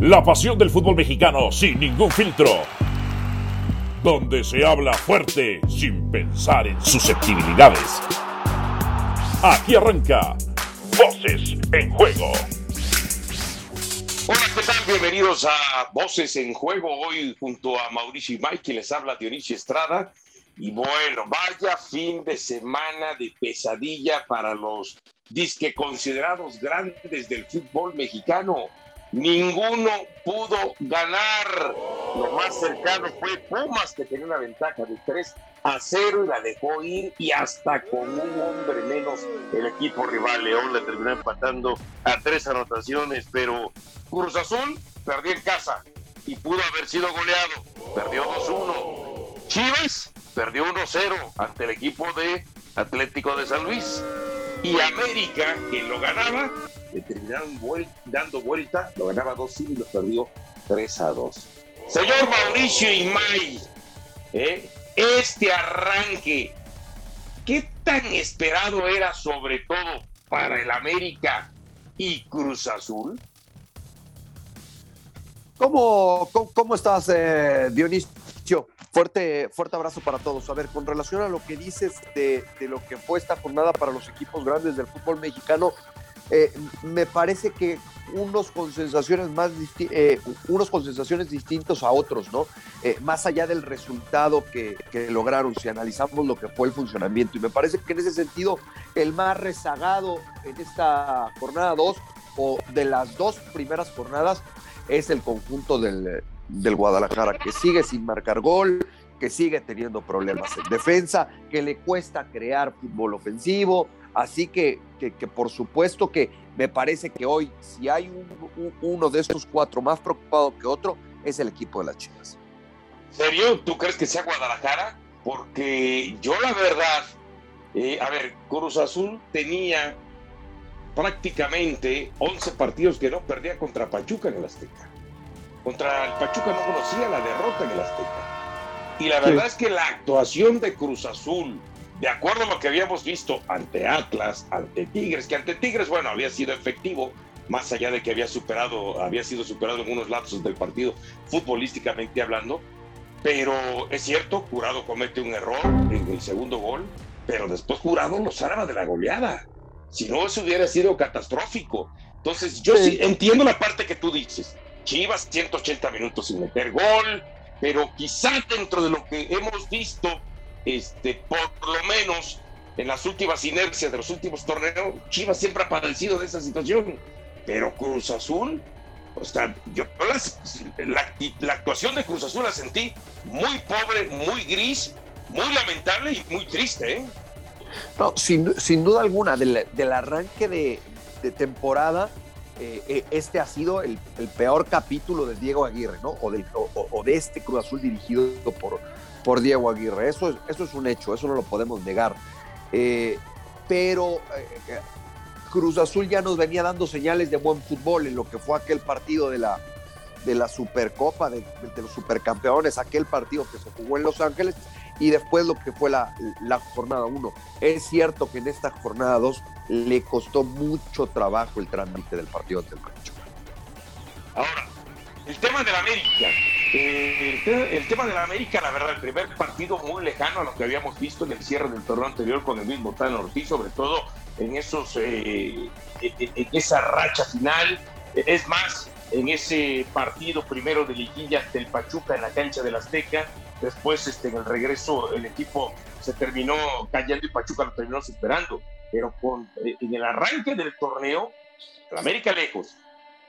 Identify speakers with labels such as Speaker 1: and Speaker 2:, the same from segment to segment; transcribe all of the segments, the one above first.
Speaker 1: La pasión del fútbol mexicano sin ningún filtro. Donde se habla fuerte sin pensar en susceptibilidades. Aquí arranca Voces en Juego.
Speaker 2: Hola, ¿qué tal? Bienvenidos a Voces en Juego. Hoy junto a Mauricio y Mike, les habla Dionisio Estrada. Y bueno, vaya fin de semana de pesadilla para los disque considerados grandes del fútbol mexicano. Ninguno pudo ganar. Lo más cercano fue Pumas, que tenía una ventaja de 3 a 0 y la dejó ir. Y hasta con un hombre menos, el equipo rival León le terminó empatando a tres anotaciones. Pero Cruz Azul perdió en casa y pudo haber sido goleado. Perdió 2-1. Chivas perdió 1-0 ante el equipo de Atlético de San Luis. Y América, que lo ganaba, le terminaron dando vuelta, lo ganaba 2 y lo perdió 3 a 2. Señor Mauricio Imay, ¿eh? este arranque, ¿qué tan esperado era sobre todo para el América y Cruz Azul?
Speaker 3: ¿Cómo, cómo, estás, eh, Dionisio? Fuerte, fuerte abrazo para todos. A ver, con relación a lo que dices de, de, lo que fue esta jornada para los equipos grandes del fútbol mexicano, eh, me parece que unos con sensaciones más eh, unos sensaciones distintos a otros, ¿no? Eh, más allá del resultado que, que, lograron, si analizamos lo que fue el funcionamiento. Y me parece que en ese sentido, el más rezagado en esta jornada 2 o de las dos primeras jornadas es el conjunto del, del Guadalajara, que sigue sin marcar gol, que sigue teniendo problemas en defensa, que le cuesta crear fútbol ofensivo, Así que, que, por supuesto que me parece que hoy, si hay uno de estos cuatro más preocupado que otro, es el equipo de las Chivas.
Speaker 2: ¿Serio? ¿Tú crees que sea Guadalajara? Porque yo la verdad, eh, a ver, Cruz Azul tenía prácticamente 11 partidos que no perdía contra Pachuca en el Azteca. Contra el Pachuca no conocía la derrota en el Azteca. Y la verdad es que la actuación de Cruz Azul, de acuerdo a lo que habíamos visto ante Atlas, ante Tigres, que ante Tigres, bueno, había sido efectivo, más allá de que había superado, había sido superado en unos lapsos del partido, futbolísticamente hablando, pero es cierto, Jurado comete un error en el segundo gol, pero después Jurado lo salva de la goleada. Si no, eso hubiera sido catastrófico. Entonces, yo sí entiendo la parte que tú dices. Chivas 180 minutos sin meter gol, pero quizá dentro de lo que hemos visto este, por lo menos en las últimas inercias de los últimos torneos, Chivas siempre ha padecido de esa situación. Pero Cruz Azul, o sea, yo la, actuación de Cruz Azul la sentí muy pobre, muy gris, muy lamentable y muy triste. ¿eh?
Speaker 3: No, sin, duda alguna, del, arranque de, temporada, eh, eh, este ha sido el, peor capítulo de Diego Aguirre, ¿no? O, de este Cruz Azul dirigido por, por Diego Aguirre. Eso es, eso es un hecho, eso no lo podemos negar. Eh, pero Cruz Azul ya nos venía dando señales de buen fútbol en lo que fue aquel partido de la, de la Supercopa, de, los Supercampeones, aquel partido que se jugó en Los Ángeles y después lo que fue la, la jornada 1. Es cierto que en esta jornada 2 le costó mucho trabajo el trámite del partido del Pachuca.
Speaker 2: Ahora, el tema de la América. Eh, el, tema de la América, la verdad, el primer partido muy lejano a lo que habíamos visto en el cierre del torneo anterior con el mismo Tano Ortiz, sobre todo en esos eh, en esa racha final. Es más, en ese partido primero de liguilla del Pachuca en la cancha del Azteca, después este, en el regreso el equipo se terminó cayendo y Pachuca lo terminó superando. Pero con, eh, en el arranque del torneo, América lejos,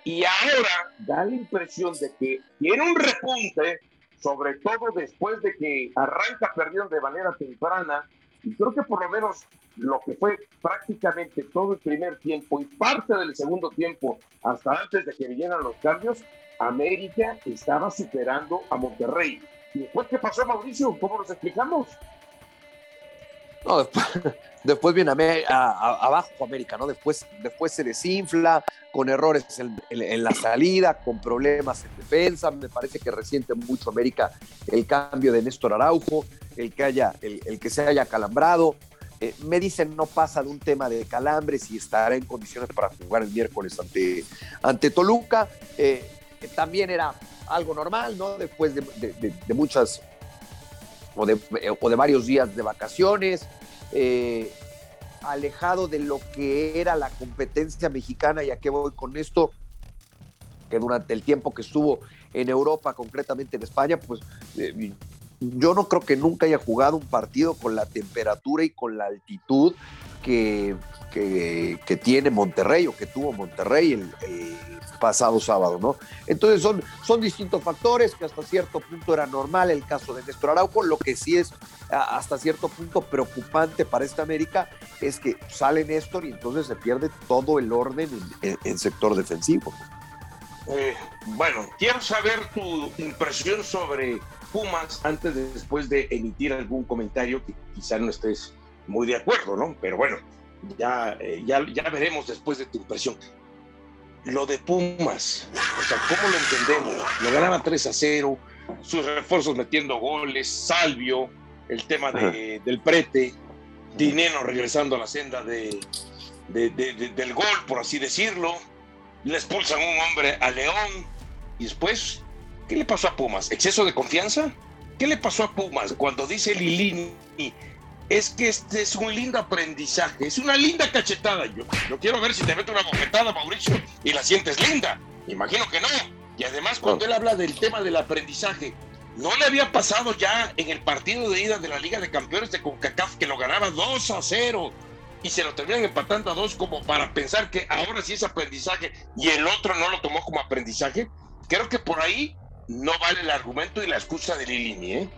Speaker 2: y ahora da la impresión de que tiene un repunte, sobre todo después de que arranca perdiendo de manera temprana. Y creo que por lo menos lo que fue prácticamente todo el primer tiempo y parte del segundo tiempo, hasta antes de que vinieran los cambios, América estaba superando a Monterrey. ¿Y después qué pasó, Mauricio? ¿Cómo nos explicamos?
Speaker 3: No, después, viene abajo América, ¿no? Después, después se desinfla con errores en, la salida, con problemas en defensa. Me parece que resiente mucho América el cambio de Néstor Araujo, el que, haya, el, que se haya calambrado. Eh, me dicen no pasa de un tema de calambres y estará en condiciones para jugar el miércoles ante, ante Toluca. Eh, también era algo normal, ¿no? Después de, muchas o de, o de, varios días de vacaciones, eh, alejado de lo que era la competencia mexicana, y a qué voy con esto, que durante el tiempo que estuvo en Europa, concretamente en España, pues yo no creo que nunca haya jugado un partido con la temperatura y con la altitud que, que, tiene Monterrey o que tuvo Monterrey el, pasado sábado, ¿no? Entonces son, son distintos factores que hasta cierto punto era normal el caso de Néstor Araujo, lo que sí es hasta cierto punto preocupante para esta América es que sale Néstor y entonces se pierde todo el orden en, sector defensivo.
Speaker 2: Eh, bueno, quiero saber tu impresión sobre Pumas antes de después de emitir algún comentario que quizá no estés muy de acuerdo, ¿no? Pero bueno, ya, eh, ya, ya veremos después de tu impresión. Lo de Pumas, o sea, ¿cómo lo entendemos? Lo ganaba 3 a 0, sus refuerzos metiendo goles, Salvio, el tema de, del prete, Dineno regresando a la senda de, del gol, por así decirlo. Le expulsan un hombre a León y después ¿Qué le pasó a Pumas? ¿Exceso de confianza? ¿Qué le pasó a Pumas cuando dice Lilini? Es que este es un lindo aprendizaje, es una linda cachetada. Yo, yo quiero ver si te meto una bofetada, Mauricio, y la sientes linda. Imagino que no. Y además, cuando él habla del tema del aprendizaje, ¿no le había pasado ya en el partido de ida de la Liga de Campeones de CONCACAF que lo ganaba 2 a 0? y se lo terminan empatando a dos como para pensar que ahora sí es aprendizaje y el otro no lo tomó como aprendizaje. Creo que por ahí no vale el argumento y la excusa de Lilini, ¿eh?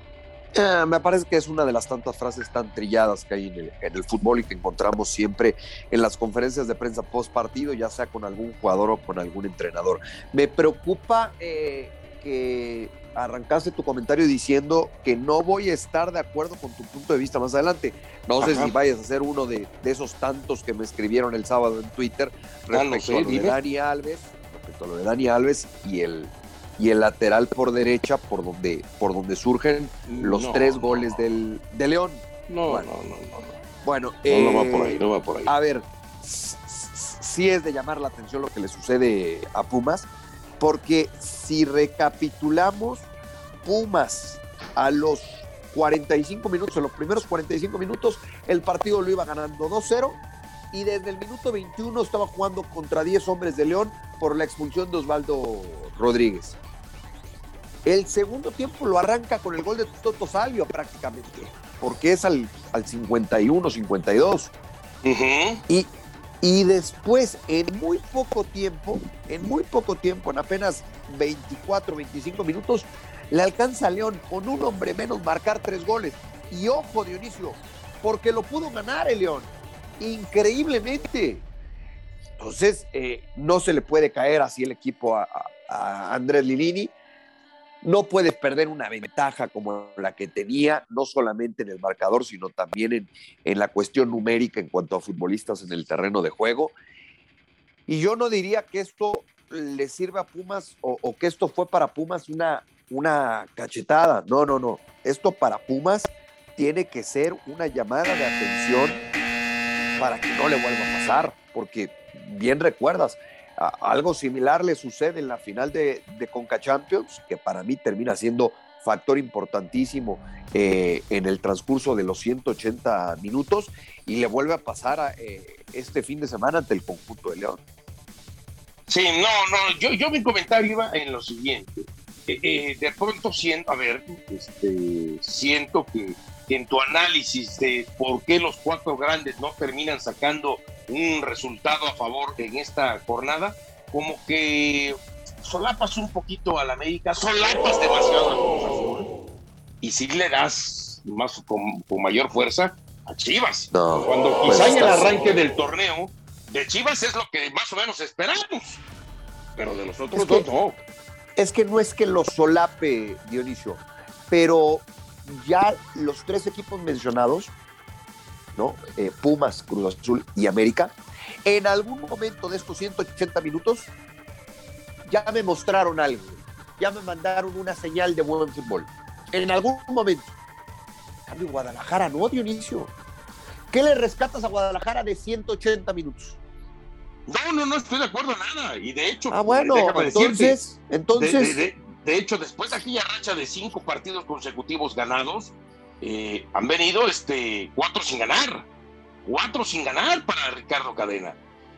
Speaker 3: ¿eh? me parece que es una de las tantas frases tan trilladas que hay en el, fútbol y que encontramos siempre en las conferencias de prensa post partido, ya sea con algún jugador o con algún entrenador. Me preocupa eh, que arrancaste tu comentario diciendo que no voy a estar de acuerdo con tu punto de vista más adelante. No sé si vayas a ser uno de, esos tantos que me escribieron el sábado en Twitter respecto a lo de Dani Alves, respecto a lo de Dani Alves y el y el lateral por derecha por donde, por donde surgen los tres goles del, de León.
Speaker 2: No, bueno, no, no, no.
Speaker 3: Bueno,
Speaker 2: no, va por ahí, no va por ahí.
Speaker 3: A ver, sí es de llamar la atención lo que le sucede a Pumas, porque si recapitulamos, Pumas a los 45 minutos, en los primeros 45 minutos, el partido lo iba ganando 2-0 y desde el minuto 21 estaba jugando contra 10 hombres de León por la expulsión de Osvaldo Rodríguez. El segundo tiempo lo arranca con el gol de Toto Salvio prácticamente, porque es al, al 51, 52. y, y después, en muy poco tiempo, en muy poco tiempo, en apenas 24, 25 minutos, le alcanza a León con un hombre menos marcar tres goles. Y ojo, Dionisio, porque lo pudo ganar el León increíblemente. Entonces, eh, no se le puede caer así el equipo a, Andrés Lilini. No puede perder una ventaja como la que tenía, no solamente en el marcador, sino también en, en la cuestión numérica en cuanto a futbolistas en el terreno de juego. Y yo no diría que esto le sirva a Pumas o, o, que esto fue para Pumas una, una cachetada. No, no, no. Esto para Pumas tiene que ser una llamada de atención para que no le vuelva a pasar, porque bien recuerdas, algo similar le sucede en la final de, de Conca Champions, que para mí termina siendo factor importantísimo eh, en el transcurso de los 180 minutos y le vuelve a pasar eh, este fin de semana ante el conjunto de León.
Speaker 2: Sí, no, no, yo, mi comentario iba en lo siguiente. Eh, de pronto siento, a ver, este, siento que en tu análisis de por qué los cuatro grandes no terminan sacando un resultado a favor en esta jornada, como que solapas un poquito a la América, solapas demasiado a Cruz Azul y si le das más con, mayor fuerza a Chivas. Cuando pues quizá en el arranque del torneo de Chivas es lo que más o menos esperamos, pero de los otros dos no.
Speaker 3: Es que no es que lo solape, Dionisio, pero ya los tres equipos mencionados, ¿no? Eh, Pumas, Cruz Azul y América, en algún momento de estos 180 minutos ya me mostraron algo, ya me mandaron una señal de buen fútbol. En algún momento. Cambio Guadalajara, no, Dionisio. ¿Qué le rescatas a Guadalajara de 180 minutos?
Speaker 2: No, no, no estoy de acuerdo en nada. Y de hecho,
Speaker 3: ah, bueno, entonces, entonces.
Speaker 2: De, hecho, después de aquella racha de cinco partidos consecutivos ganados, eh, han venido este, cuatro sin ganar. Cuatro sin ganar para Ricardo Cadena.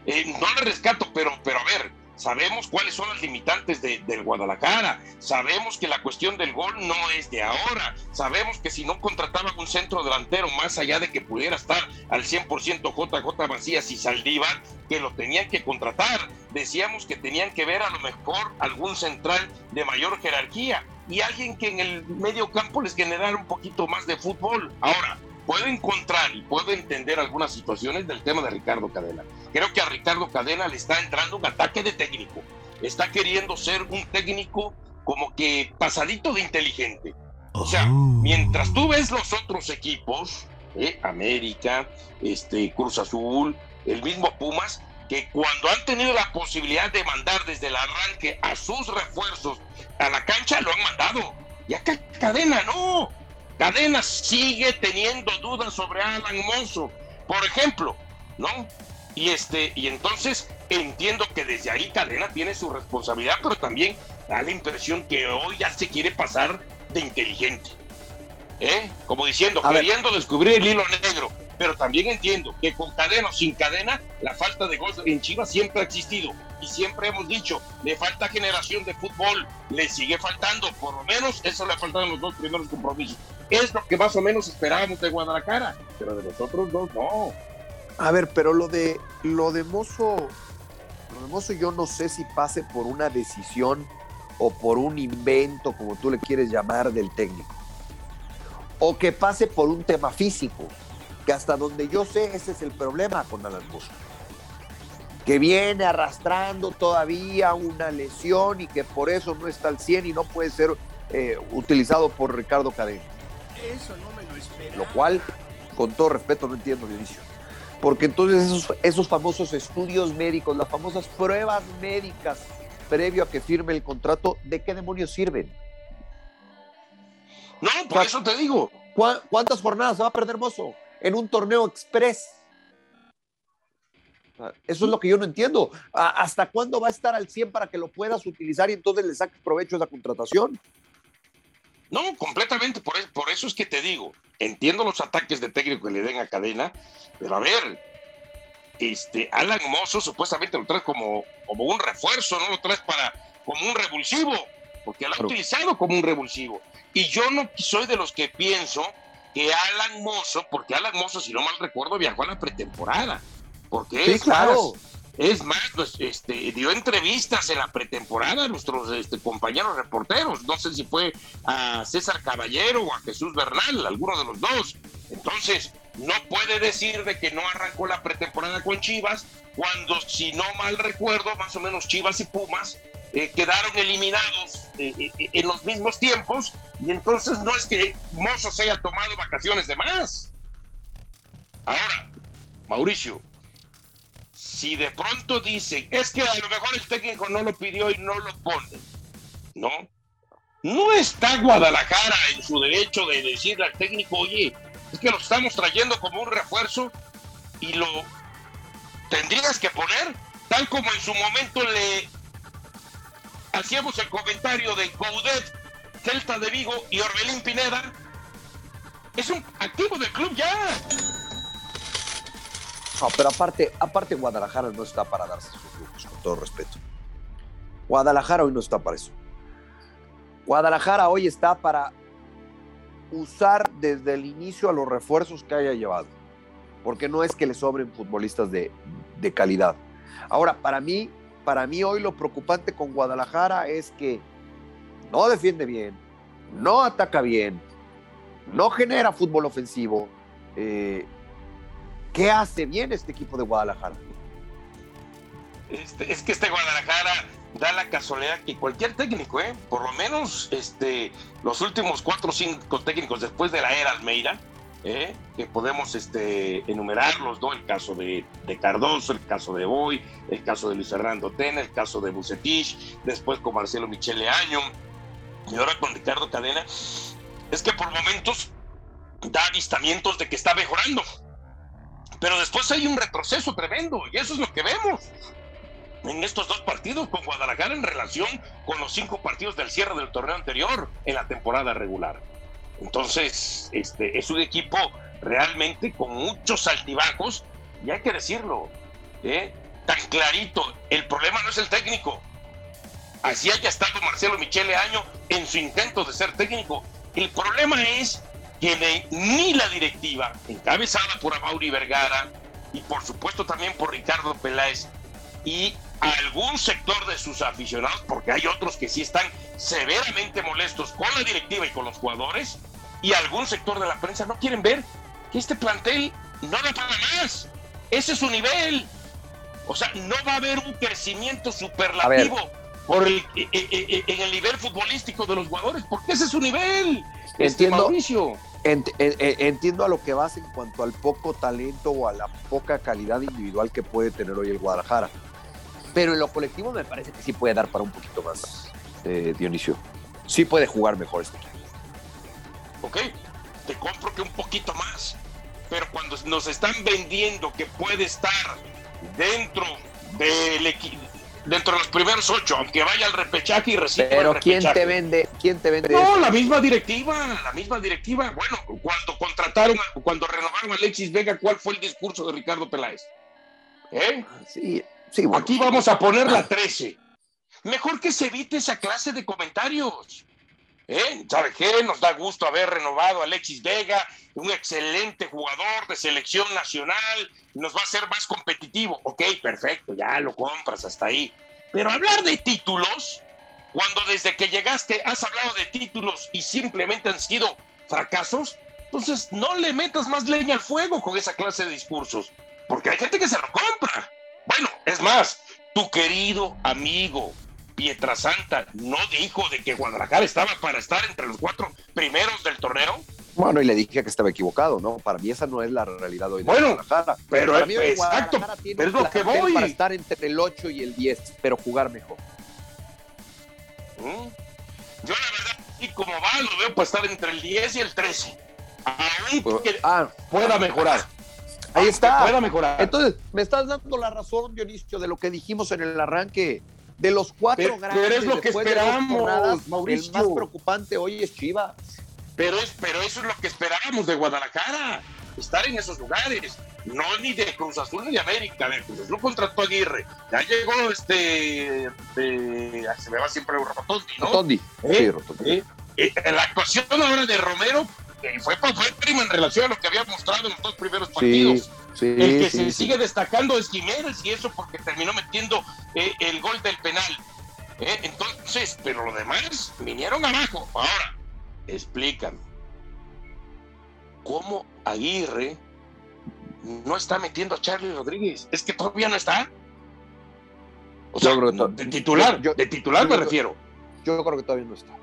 Speaker 2: Eh, no le rescato, pero, pero a ver, Sabemos cuáles son las limitantes de, del Guadalajara. Sabemos que la cuestión del gol no es de ahora. Sabemos que si no contrataban un centro delantero, más allá de que pudiera estar al 100% JJ Macías y Saldívar, que lo tenían que contratar. Decíamos que tenían que ver a lo mejor algún central de mayor jerarquía y alguien que en el medio campo les generara un poquito más de fútbol. Ahora, puedo encontrar y puedo entender algunas situaciones del tema de Ricardo Cadena. Creo que a Ricardo Cadena le está entrando un ataque de técnico. Está queriendo ser un técnico como que pasadito de inteligente. O sea, oh. mientras tú ves los otros equipos, eh, América, este, Cruz Azul, el mismo Pumas, que cuando han tenido la posibilidad de mandar desde el arranque a sus refuerzos a la cancha, lo han mandado. Y acá Cadena no. Cadena sigue teniendo dudas sobre Alan Monzo, por ejemplo, ¿no? Y este, y entonces entiendo que desde ahí Cadena tiene su responsabilidad, pero también da la impresión que hoy ya se quiere pasar de inteligente. ¿Eh? Como diciendo, queriendo descubrir el hilo negro pero también entiendo que con cadena o sin cadena, la falta de gol en Chivas siempre ha existido. Y siempre hemos dicho, le falta generación de fútbol, le sigue faltando, por lo menos eso le ha faltado en los dos primeros compromisos. Es lo que más o menos esperábamos de Guadalajara, pero de los otros dos no.
Speaker 3: A ver, pero lo de lo de Mozo, lo de Mozo yo no sé si pase por una decisión o por un invento, como tú le quieres llamar, del técnico. O que pase por un tema físico que hasta donde yo sé ese es el problema con Alan Mozo. Que viene arrastrando todavía una lesión y que por eso no está al 100 y no puede ser eh, utilizado por Ricardo Cadena. Eso no me lo espera. Lo cual, con todo respeto, no entiendo, Dionisio. Porque entonces esos, esos famosos estudios médicos, las famosas pruebas médicas previo a que firme el contrato, ¿de qué demonios sirven?
Speaker 2: No, por eso te digo.
Speaker 3: ¿Cuántas jornadas va a perder Mozo? En un torneo express. Eso es lo que yo no entiendo. ¿Hasta cuándo va a estar al 100 para que lo puedas utilizar y entonces le saques provecho a esa contratación?
Speaker 2: No, completamente. Por, por eso es que te digo, entiendo los ataques de técnico que le den a cadena, pero a ver, este, Alan Mozo supuestamente lo trae como, como un refuerzo, no lo traes para como un revulsivo, porque lo ha utilizado como un revulsivo. Y yo no soy de los que pienso que Alan Mozo, porque Alan Mozo, si no mal recuerdo, viajó a la pretemporada. Porque es claro. Más, es más, pues, este, dio entrevistas en la pretemporada a nuestros este, compañeros reporteros. No sé si fue a César Caballero o a Jesús Bernal, alguno de los dos. Entonces, no puede decir de que no arrancó la pretemporada con Chivas, cuando, si no mal recuerdo, más o menos Chivas y Pumas eh, quedaron eliminados eh, eh, en los mismos tiempos y entonces no es que Mozo se haya tomado vacaciones de más. Ahora, Mauricio, si de pronto dicen, es que a lo mejor el técnico no lo pidió y no lo pone, ¿no? No está Guadalajara en su derecho de decirle al técnico, oye, es que lo estamos trayendo como un refuerzo y lo tendrías que poner, tal como en su momento le hacíamos el comentario de Coudet, Celta de Vigo y Orbelín Pineda. Es un activo del club ya.
Speaker 3: No, pero aparte, aparte Guadalajara no está para darse sus lujos, con todo respeto. Guadalajara hoy no está para eso. Guadalajara hoy está para usar desde el inicio a los refuerzos que haya llevado. Porque no es que le sobren futbolistas de, de calidad. Ahora, para mí, para mí hoy lo preocupante con Guadalajara es que no defiende bien, no ataca bien, no genera fútbol ofensivo. Eh, ¿Qué hace bien este equipo de Guadalajara?
Speaker 2: Este, es que este Guadalajara da la casualidad que cualquier técnico, ¿eh? por lo menos este, los últimos cuatro o cinco técnicos después de la era Almeida, ¿eh? que podemos este, enumerarlos, ¿no? El caso de, Cardoso, el caso de Boy, el caso de Luis Fernando Tena, el caso de Bucetich, después con Marcelo Michele Año, y ahora con Ricardo Cadena, es que por momentos da avistamientos de que está mejorando. Pero después hay un retroceso tremendo y eso es lo que vemos en estos dos partidos con Guadalajara en relación con los cinco partidos del cierre del torneo anterior en la temporada regular. Entonces, este es un equipo realmente con muchos altibajos y hay que decirlo, ¿eh? tan clarito, el problema no es el técnico. Así haya estado Marcelo Michele Año en su intento de ser técnico. El problema es que ni la directiva, encabezada por Amaury Vergara y por supuesto también por Ricardo Peláez y algún sector de sus aficionados, porque hay otros que sí están severamente molestos con la directiva y con los jugadores, y algún sector de la prensa no quieren ver que este plantel no da para más. Ese es su nivel. O sea, no va a haber un crecimiento superlativo por el, eh, eh, eh, en el nivel futbolístico de los jugadores, porque ese es su nivel.
Speaker 3: Este, entiendo, entiendo a lo que vas en cuanto al poco talento o a la poca calidad individual que puede tener hoy el Guadalajara. Pero en lo colectivo me parece que sí puede dar para un poquito más, Dionisio. Sí puede jugar mejor este equipo.
Speaker 2: Ok, te compro que un poquito más. Pero cuando nos están vendiendo que puede estar dentro del equipo, dentro de los primeros ocho, aunque vaya al repechaje y reciba
Speaker 3: Pero ¿quién te vende? ¿Quién te vende?
Speaker 2: No, la misma directiva, la misma directiva. Bueno, cuando contrataron, cuando renovaron a Alexis Vega, ¿cuál fue el discurso de Ricardo Peláez? ¿Eh?
Speaker 3: Sí, sí.
Speaker 2: Aquí vamos a poner la 13. Mejor que se evite esa clase de comentarios. ¿Eh? ¿Sabe qué? Nos da gusto haber renovado a Alexis Vega, un excelente jugador de selección nacional, nos va a hacer más competitivo. Ok, perfecto, ya lo compras hasta ahí. Pero hablar de títulos, cuando desde que llegaste has hablado de títulos y simplemente han sido fracasos, entonces no le metas más leña al fuego con esa clase de discursos, porque hay gente que se lo compra. Bueno, es más, tu querido amigo Pietrasanta no dijo de que Guadalajara estaba para estar entre los cuatro primeros del torneo.
Speaker 3: Bueno, y le dije que estaba equivocado, ¿no? Para mí esa no es la realidad hoy de
Speaker 2: bueno, Guadalajara. Pero, para mí exacto, es lo que voy.
Speaker 3: Para estar entre el 8 y el 10, pero jugar mejor.
Speaker 2: ¿Mm? Yo la verdad, y como va, lo veo para estar entre el 10 y el 13. Aún pues, que ah, pueda mejorar.
Speaker 3: Ahí está.
Speaker 2: Pueda mejorar.
Speaker 3: Entonces, me estás dando la razón, Dionisio, de lo que dijimos en el arranque de los cuatro
Speaker 2: grandes, pero es lo que esperamos, Mauricio.
Speaker 3: El más preocupante hoy es Chivas.
Speaker 2: Pero, es, pero eso es lo que esperábamos de Guadalajara, estar en esos lugares. No ni de Cruz Azul ni de América. De Cruz Azul contrató a Aguirre. Ya llegó este. se me va siempre Rotondi, ¿no?
Speaker 3: Rotondi.
Speaker 2: ¿Eh? Sí, Rotondi. ¿Eh? Eh, la actuación ahora de Romero fue, fue prima en relación a lo que había mostrado en los dos primeros partidos. el que se sigue destacando es Jiménez y eso porque terminó metiendo eh, el gol del penal. Eh, entonces, pero lo demás vinieron abajo. Ahora, explícame. ¿Cómo Aguirre no está metiendo a Charlie Rodríguez? ¿Es que todavía no está? O sea, de titular, de titular me refiero.
Speaker 3: Yo creo que todavía no está.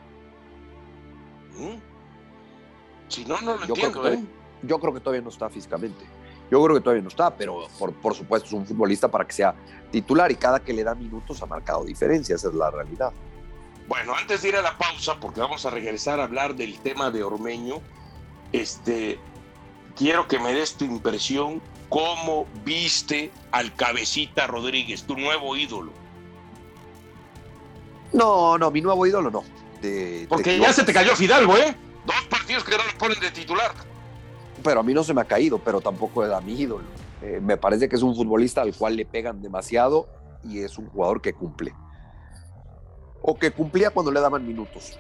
Speaker 2: ¿Mm? Si no, no lo yo entiendo, creo que, ¿eh?
Speaker 3: Yo creo que todavía no está físicamente. Yo creo que todavía no está, pero por, por, supuesto es un futbolista para que sea titular y cada que le da minutos ha marcado diferencia, esa es la realidad.
Speaker 2: Bueno, antes de ir a la pausa, porque vamos a regresar a hablar del tema de Ormeño, este, quiero que me des tu impresión, cómo viste al cabecita Rodríguez, tu nuevo ídolo.
Speaker 3: No, no, mi nuevo ídolo no.
Speaker 2: porque ya se te cayó Fidalgo, ¿eh? Dos partidos que no los ponen de titular.
Speaker 3: Pero a mí no se me ha caído, pero tampoco era mi ídolo. Eh, me parece que es un futbolista al cual le pegan demasiado y es un jugador que cumple. O que cumplía cuando le daban minutos.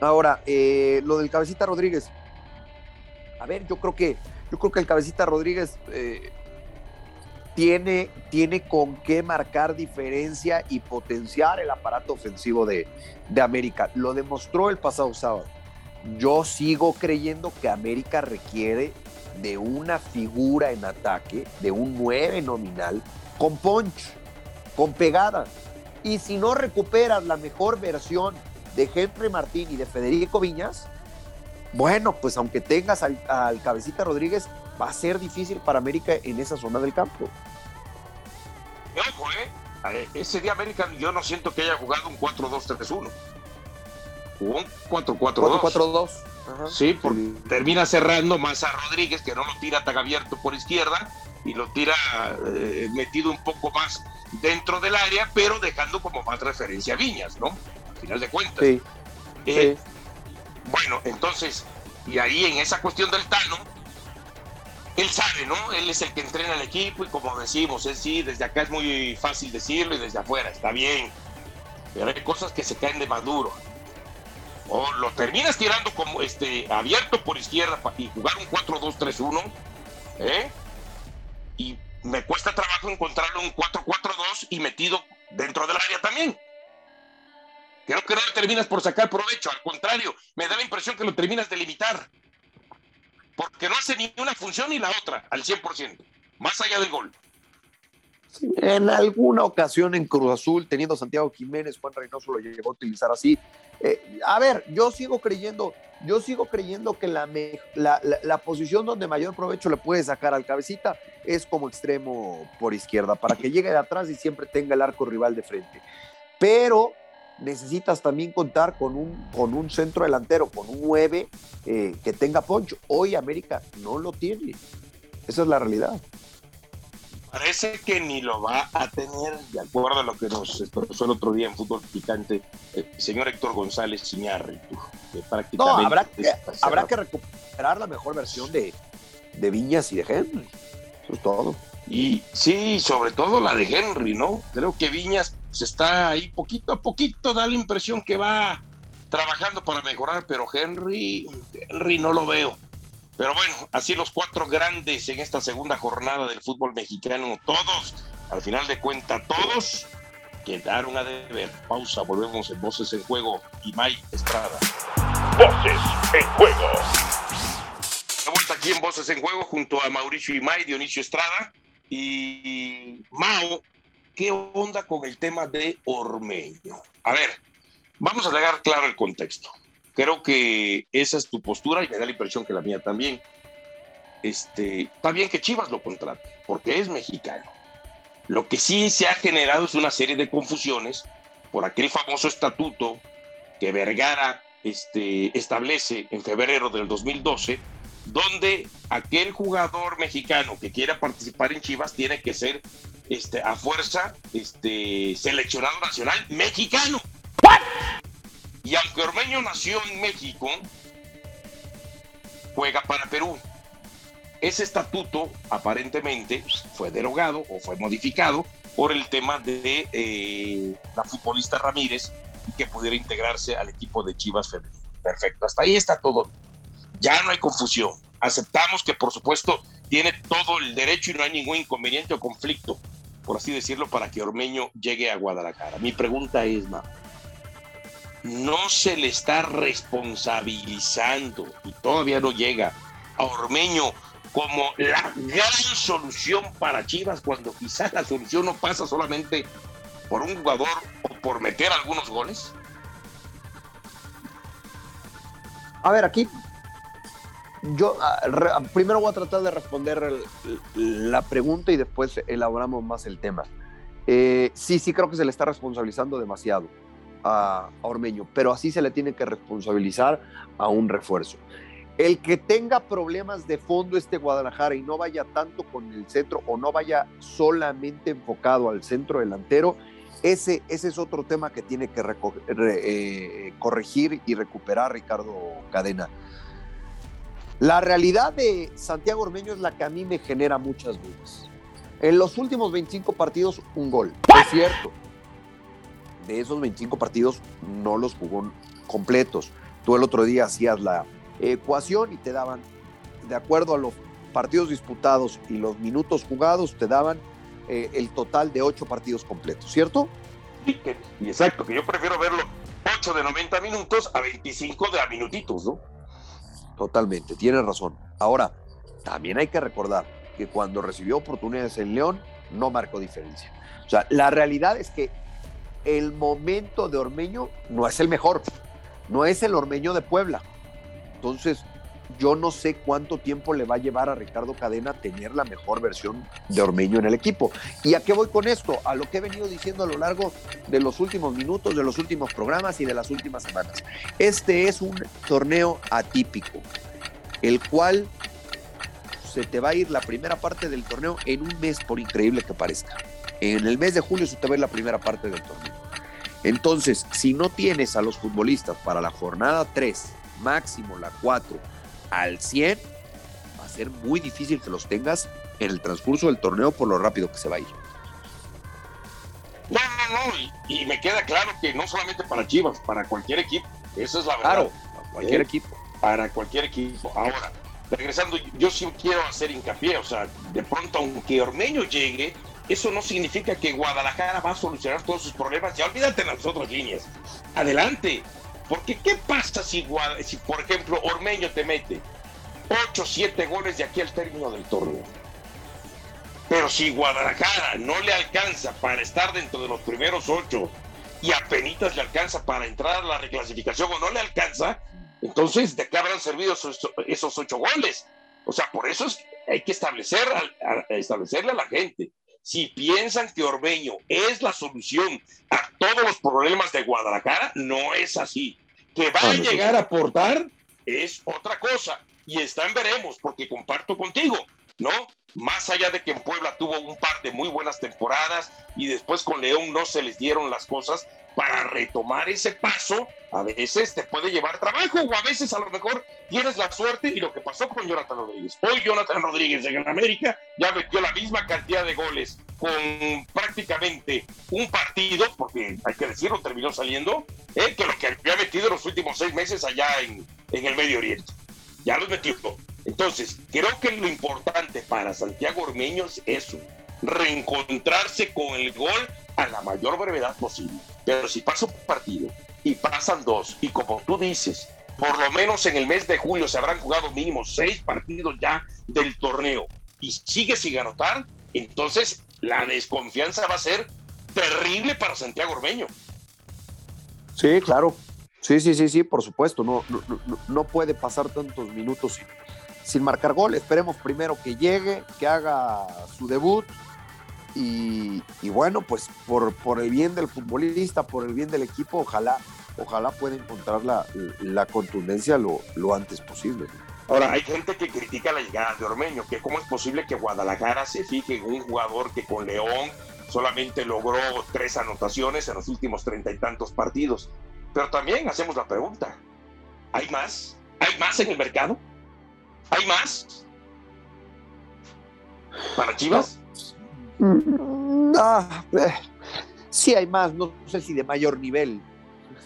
Speaker 3: Ahora, eh, lo del Cabecita Rodríguez. A ver, yo creo que, yo creo que el Cabecita Rodríguez eh, tiene, tiene con qué marcar diferencia y potenciar el aparato ofensivo de, de América. Lo demostró el pasado sábado yo sigo creyendo que América requiere de una figura en ataque, de un 9 nominal, con punch, con pegada. Y si no recuperas la mejor versión de Henry Martín y de Federico Viñas, bueno, pues aunque tengas al, Cabecita Rodríguez, va a ser difícil para América en esa zona del campo.
Speaker 2: Ojo, ¿eh? Ese día América yo no siento que haya jugado un 4-2-3-1 un 4-4-2. 4-4-2. Sí, porque termina cerrando más a Rodríguez, que no lo tira tan abierto por izquierda y lo tira eh, metido un poco más dentro del área, pero dejando como más referencia a Viñas, ¿no? Al final de cuentas. Sí. Eh, bueno, entonces, y ahí en esa cuestión del Tano, él sabe, ¿no? Él es el que entrena al equipo y como decimos, él sí, desde acá es muy fácil decirlo y desde afuera, está bien. Pero hay cosas que se caen de maduro. O lo terminas tirando como este abierto por izquierda y jugar un 4-2-3-1, ¿eh? Y me cuesta trabajo encontrarlo un 4-4-2 y metido dentro del área también. Creo que no lo terminas por sacar provecho, al contrario, me da la impresión que lo terminas de limitar. Porque no hace ni una función ni la otra al 100%, más allá del gol.
Speaker 3: En alguna ocasión en Cruz Azul, teniendo Santiago Jiménez, Juan Reynoso lo llegó a utilizar así. Eh, a ver, yo sigo creyendo, yo sigo creyendo que la, la, posición donde mayor provecho le puede sacar al cabecita es como extremo por izquierda, para que llegue de atrás y siempre tenga el arco rival de frente. Pero necesitas también contar con un, con un centro delantero, con un 9 eh, que tenga poncho. Hoy América no lo tiene. Esa es la realidad.
Speaker 2: Parece que ni lo va a tener, de acuerdo a lo que nos expresó el otro día en Fútbol Picante, el señor Héctor González Ciñarri.
Speaker 3: no, habrá que, habrá que recuperar la mejor versión de, de Viñas y de Henry. Eso es todo.
Speaker 2: Y sí, sobre todo la de Henry, ¿no? Creo que Viñas se está ahí poquito a poquito, da la impresión que va trabajando para mejorar, pero Henry, Henry no lo veo. Pero bueno, así los cuatro grandes en esta segunda jornada del fútbol mexicano, todos, al final de cuentas, todos quedaron a deber. Pausa, volvemos en Voces en Juego y Estrada.
Speaker 1: Voces en Juego.
Speaker 2: De vuelta aquí en Voces en Juego junto a Mauricio Imay, Dionisio Estrada y Mao ¿qué onda con el tema de Ormeño? A ver, vamos a dejar claro el contexto. Creo que esa es tu postura y me da la impresión que la mía también. Este, está bien que Chivas lo contrate, porque es mexicano. Lo que sí se ha generado es una serie de confusiones por aquel famoso estatuto que Vergara este, establece en febrero del 2012, donde aquel jugador mexicano que quiera participar en Chivas tiene que ser este, a fuerza este, seleccionado nacional mexicano. Y aunque Ormeño nació en México, juega para Perú. Ese estatuto aparentemente fue derogado o fue modificado por el tema de eh, la futbolista Ramírez que pudiera integrarse al equipo de Chivas Femenino. Perfecto, hasta ahí está todo. Ya no hay confusión. Aceptamos que por supuesto tiene todo el derecho y no hay ningún inconveniente o conflicto por así decirlo, para que Ormeño llegue a Guadalajara. Mi pregunta es, ma, ¿no se le está responsabilizando y todavía no llega a Ormeño como la gran solución para Chivas cuando quizás la solución no pasa solamente por un jugador o por meter algunos goles?
Speaker 3: A ver, aquí yo ah, primero voy a tratar de responder la pregunta y después elaboramos más el tema. Eh, sí, sí creo que se le está responsabilizando demasiado a, Ormeño, pero así se le tiene que responsabilizar a un refuerzo. El que tenga problemas de fondo este Guadalajara y no vaya tanto con el centro o no vaya solamente enfocado al centro delantero, ese, ese es otro tema que tiene que eh, corregir y recuperar Ricardo Cadena. La realidad de Santiago Ormeño es la que a mí me genera muchas dudas. En los últimos 25 partidos, un gol. Es cierto. De esos 25 partidos no los jugó completos. Tú el otro día hacías la ecuación y te daban, de acuerdo a los partidos disputados y los minutos jugados, te daban eh, el total de 8 partidos completos, ¿cierto?
Speaker 2: Sí, exacto, que yo prefiero verlo 8 de 90 minutos a 25 de a minutitos, ¿no?
Speaker 3: Totalmente, tiene razón. Ahora, también hay que recordar que cuando recibió oportunidades en León, no marcó diferencia. O sea, la realidad es que el momento de Ormeño no es el mejor, no es el Ormeño de Puebla. Entonces, yo no sé cuánto tiempo le va a llevar a Ricardo Cadena tener la mejor versión de Ormeño en el equipo. ¿Y a qué voy con esto? A lo que he venido diciendo a lo largo de los últimos minutos, de los últimos programas y de las últimas semanas. Este es un torneo atípico, el cual se te va a ir la primera parte del torneo en un mes, por increíble que parezca. En el mes de julio se te va a ir la primera parte del torneo. Entonces, si no tienes a los futbolistas para la jornada 3, máximo la 4, al 100, va a ser muy difícil que los tengas en el transcurso del torneo por lo rápido que se va a ir.
Speaker 2: No, no, no, y, me queda claro que no solamente para Chivas, para cualquier equipo, eso es la verdad.
Speaker 3: Claro, para cualquier ¿Eh? equipo.
Speaker 2: Para cualquier equipo. Ahora, regresando, yo sí quiero hacer hincapié, o sea, de pronto, aunque Ormeño llegue, eso no significa que Guadalajara va a solucionar todos sus problemas. Ya olvídate las otras líneas. Adelante, porque ¿qué pasa si, si por ejemplo, Ormeño te mete 8 7 goles de aquí al término del torneo? Pero si Guadalajara no le alcanza para estar dentro de los primeros 8 y apenas le alcanza para entrar a la reclasificación o no le alcanza, entonces ¿de qué habrán servido esos, esos 8 goles? O sea, por eso es, hay que establecer, establecerle a la gente si piensan que Ormeño es la solución a todos los problemas de Guadalajara, no es así. Que va a llegar a aportar es otra cosa. Y está en veremos, porque comparto contigo, ¿no? Más allá de que en Puebla tuvo un par de muy buenas temporadas y después con León no se les dieron las cosas, para retomar ese paso, a veces te puede llevar trabajo o a veces a lo mejor tienes la suerte y lo que pasó con Jonathan Rodríguez. Hoy Jonathan Rodríguez en América ya metió la misma cantidad de goles con prácticamente un partido, porque hay que decirlo, terminó saliendo, eh, que lo que había metido en los últimos seis meses allá en, en el Medio Oriente. Ya los metió. Entonces, creo que lo importante para Santiago Ormeño es eso, reencontrarse con el gol a la mayor brevedad posible. Pero si pasa un partido y pasan dos, y como tú dices, por lo menos en el mes de julio se habrán jugado mínimo seis partidos ya del torneo y sigue sin anotar, entonces la desconfianza va a ser terrible para Santiago Ormeño.
Speaker 3: Sí, claro. Sí, sí, sí, sí, por supuesto. No, no, no puede pasar tantos minutos sin, sin marcar gol. Esperemos primero que llegue, que haga su debut y, bueno, pues por, por, el bien del futbolista, por el bien del equipo, ojalá, ojalá pueda encontrar la, la contundencia lo, lo, antes posible.
Speaker 2: Ahora, hay gente que critica la llegada de Ormeño, que cómo es posible que Guadalajara se fije en un jugador que con León solamente logró tres anotaciones en los últimos treinta y tantos partidos. Pero también hacemos la pregunta, ¿hay más? ¿Hay más en el mercado? ¿Hay más? ¿Para Chivas?
Speaker 3: Mm, ah, eh, sí hay más, no sé si de mayor nivel.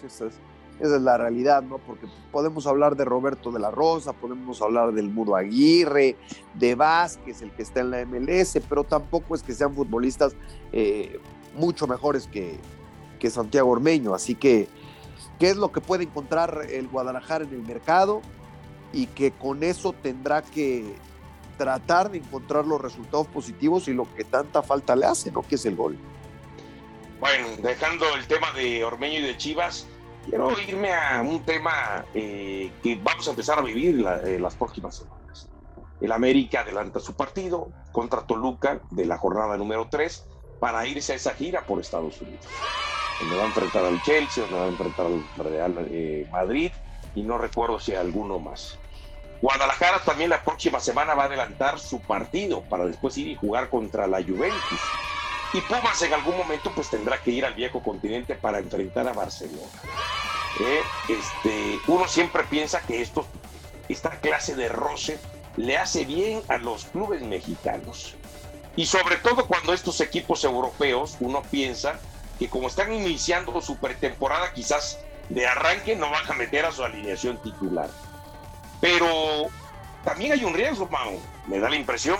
Speaker 3: Esa es, la realidad, ¿no? Porque podemos hablar de Roberto de la Rosa, podemos hablar del Mudo Aguirre, de Vázquez, el que está en la MLS, pero tampoco es que sean futbolistas eh, mucho mejores que, que Santiago Ormeño. Así que, ¿qué es lo que puede encontrar el Guadalajara en el mercado? Y que con eso tendrá que tratar de encontrar los resultados positivos y lo que tanta falta le hace, ¿no? Que es el gol.
Speaker 2: Bueno, dejando el tema de Ormeño y de Chivas, quiero irme a un tema eh, que vamos a empezar a vivir eh, las próximas semanas. El América adelanta su partido contra Toluca de la jornada número 3 para irse a esa gira por Estados Unidos. Donde va a enfrentar al Chelsea, donde va a enfrentar al Real eh, Madrid y no recuerdo si alguno más. Guadalajara también la próxima semana va a adelantar su partido para después ir y jugar contra la Juventus. Y Pumas en algún momento pues tendrá que ir al viejo continente para enfrentar a Barcelona. Eh, este, uno siempre piensa que esto, esta clase de roce le hace bien a los clubes mexicanos. Y sobre todo cuando estos equipos europeos, uno piensa que como están iniciando su pretemporada, quizás de arranque no van a meter a su alineación titular. Pero también hay un riesgo, Mao, me da la impresión.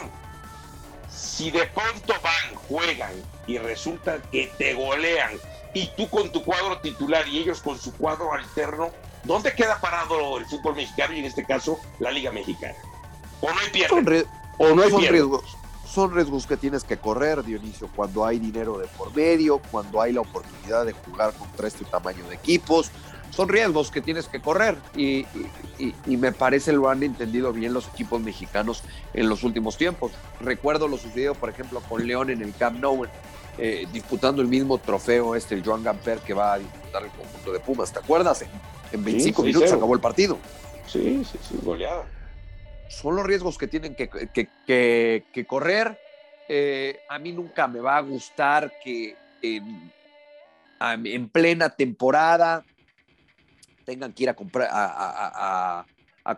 Speaker 2: Si de pronto van, juegan y resulta que te golean y tú con tu cuadro titular y ellos con su cuadro alterno, ¿dónde queda parado el fútbol mexicano y en este caso la Liga Mexicana? ¿O no hay pierde?
Speaker 3: ¿O no hay son riesgos. Son riesgos que tienes que correr, Dionisio, cuando hay dinero de por medio, cuando hay la oportunidad de jugar contra este tamaño de equipos, son riesgos que tienes que correr y, me parece lo han entendido bien los equipos mexicanos en los últimos tiempos. Recuerdo lo sucedido, por ejemplo, con León en el Camp Nou, eh, disputando el mismo trofeo este, el Joan Gamper, que va a disputar el conjunto de Pumas. ¿Te acuerdas? En, 25 minutos acabó el partido.
Speaker 2: Sí, sí, sí, goleada.
Speaker 3: Son los riesgos que tienen que, correr. Eh, a mí nunca me va a gustar que en, en plena temporada tengan que ir a,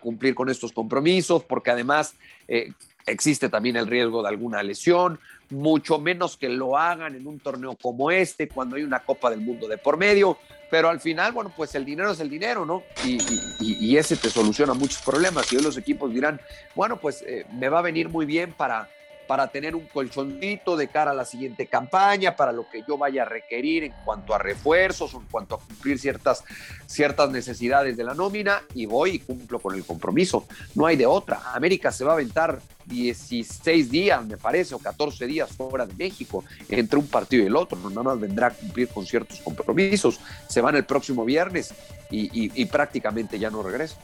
Speaker 3: cumplir con estos compromisos, porque además eh, existe también el riesgo de alguna lesión, mucho menos que lo hagan en un torneo como este, cuando hay una Copa del Mundo de por medio, pero al final, bueno, pues el dinero es el dinero, ¿no? Y, ese te soluciona muchos problemas. Y hoy los equipos dirán, bueno, pues eh, me va a venir muy bien para para tener un colchoncito de cara a la siguiente campaña, para lo que yo vaya a requerir en cuanto a refuerzos, en cuanto a cumplir ciertas, ciertas necesidades de la nómina, y voy y cumplo con el compromiso. No hay de otra. América se va a aventar 16 días, me parece, o 14 días fuera de México, entre un partido y el otro. Nada más vendrá a cumplir con ciertos compromisos. Se van el próximo viernes y, y prácticamente ya no regresa.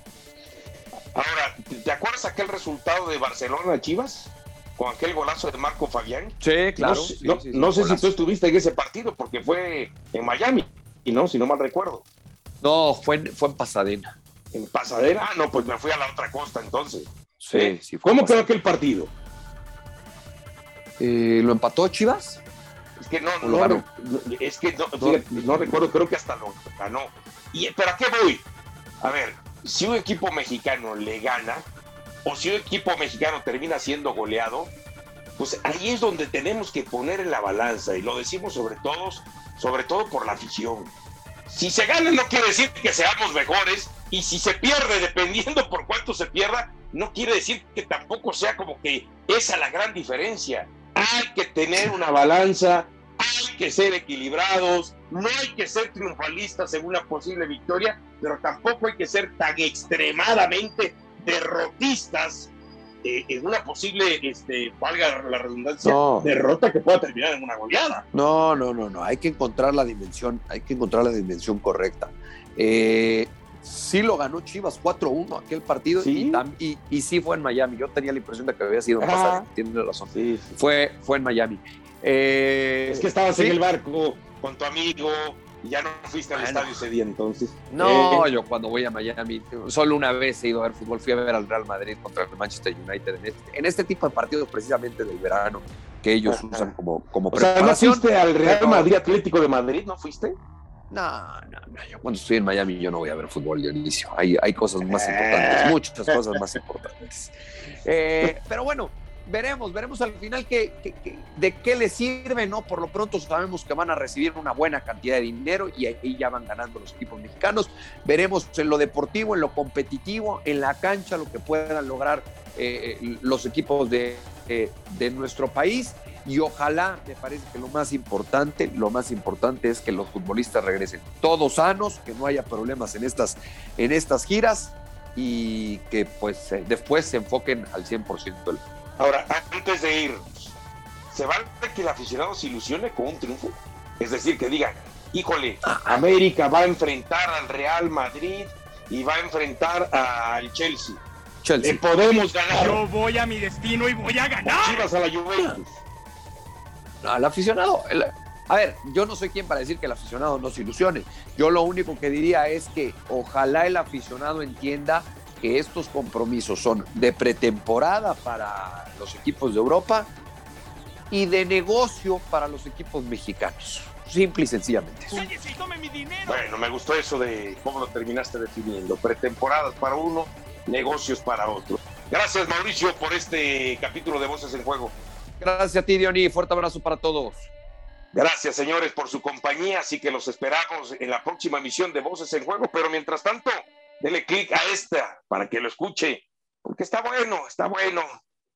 Speaker 2: Ahora, ¿te acuerdas aquel resultado de Barcelona-Chivas? Con aquel golazo de Marco Fabián.
Speaker 3: Sí, claro.
Speaker 2: No, sé si tú estuviste en ese partido porque fue en Miami, y no, si no mal recuerdo.
Speaker 3: No, fue en, fue en Pasadena.
Speaker 2: ¿En Pasadena? Ah, no, pues me fui a la otra costa entonces.
Speaker 3: Sí, ¿Eh? sí.
Speaker 2: ¿Cómo quedó aquel partido?
Speaker 3: Eh, ¿Lo empató Chivas?
Speaker 2: Es que no, no, es que no, no, recuerdo, creo que hasta lo ganó. Y, ¿Pero a qué voy? A ver, si un equipo mexicano le gana, o si un equipo mexicano termina siendo goleado, pues ahí es donde tenemos que poner en la balanza y lo decimos sobre todos, sobre todo por la afición. Si se gana no quiere decir que seamos mejores y si se pierde dependiendo por cuánto se pierda, no quiere decir que tampoco sea como que esa la gran diferencia. Hay que tener una balanza, hay que ser equilibrados, no hay que ser triunfalistas en una posible victoria, pero tampoco hay que ser tan extremadamente derrotistas eh, en una posible, este, valga la redundancia, derrota que pueda terminar en una goleada.
Speaker 3: No, no, no, no. Hay que encontrar la dimensión, hay que encontrar la dimensión correcta. Eh, sí lo ganó Chivas 4-1 aquel partido ¿Sí? Y, y, sí fue en Miami. Yo tenía la impresión de que había sido en pasado. Tienes razón. Fue, fue en Miami.
Speaker 2: Eh, es que estabas en el barco con tu amigo, ya no fuiste al estadio ese día entonces.
Speaker 3: No, eh, yo cuando voy a Miami, solo una vez he ido a ver fútbol, fui a ver al Real Madrid contra el Manchester United en este, en este tipo de partidos precisamente del verano que ellos usan como, como
Speaker 2: preparación. ¿No fuiste al Real Madrid Atlético de Madrid? ¿No fuiste?
Speaker 3: No, no, no, yo cuando estoy en Miami yo no voy a ver fútbol, Dionisio. Hay, hay cosas más importantes, muchas cosas más importantes. Eh, pero bueno, veremos, veremos al final de qué les sirve, ¿no? Por lo pronto sabemos que van a recibir una buena cantidad de dinero y ahí ya van ganando los equipos mexicanos. Veremos en lo deportivo, en lo competitivo, en la cancha, lo que puedan lograr eh, eh, los equipos de, de nuestro país. Y ojalá, me parece que lo más importante, lo más importante es que los futbolistas regresen todos sanos, que no haya problemas en estas, en estas giras y que pues eh, después se enfoquen al 100% del
Speaker 2: Ahora, antes de ir, ¿se vale que el aficionado se ilusione con un triunfo? Es decir, que digan, híjole, América va a enfrentar al Real Madrid y va a enfrentar al Chelsea. Chelsea. Le podemos ganar.
Speaker 4: Yo voy a mi destino y voy a ganar.
Speaker 2: Chivas a la Juventus.
Speaker 3: al aficionado. a ver, yo no soy quien para decir que el aficionado no se ilusione. Yo lo único que diría es que ojalá el aficionado entienda que estos compromisos son de pretemporada para los equipos de Europa y de negocio para los equipos mexicanos. Simple y sencillamente.
Speaker 2: Bueno, me gustó eso de cómo lo terminaste definiendo. Pretemporadas para uno, negocios para otro. Gracias, Mauricio, por este capítulo de Voces en Juego.
Speaker 3: Gracias a ti, Diony. Fuerte abrazo para todos.
Speaker 2: Gracias, señores, por su compañía. Así que los esperamos en la próxima emisión de Voces en Juego. Pero mientras tanto, dele clic a esta para que lo escuche, porque está bueno, está bueno.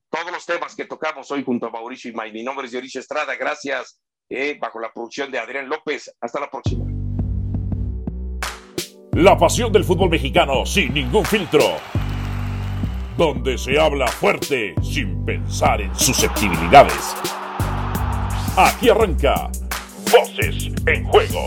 Speaker 2: Todos los temas que tocamos hoy junto a Mauricio y May. Mi nombre es Dionisio Estrada, gracias, eh, bajo la producción de Adrián López. Hasta la próxima.
Speaker 1: La pasión del fútbol mexicano sin ningún filtro. Donde se habla fuerte sin pensar en susceptibilidades. Aquí arranca Voces en Juego.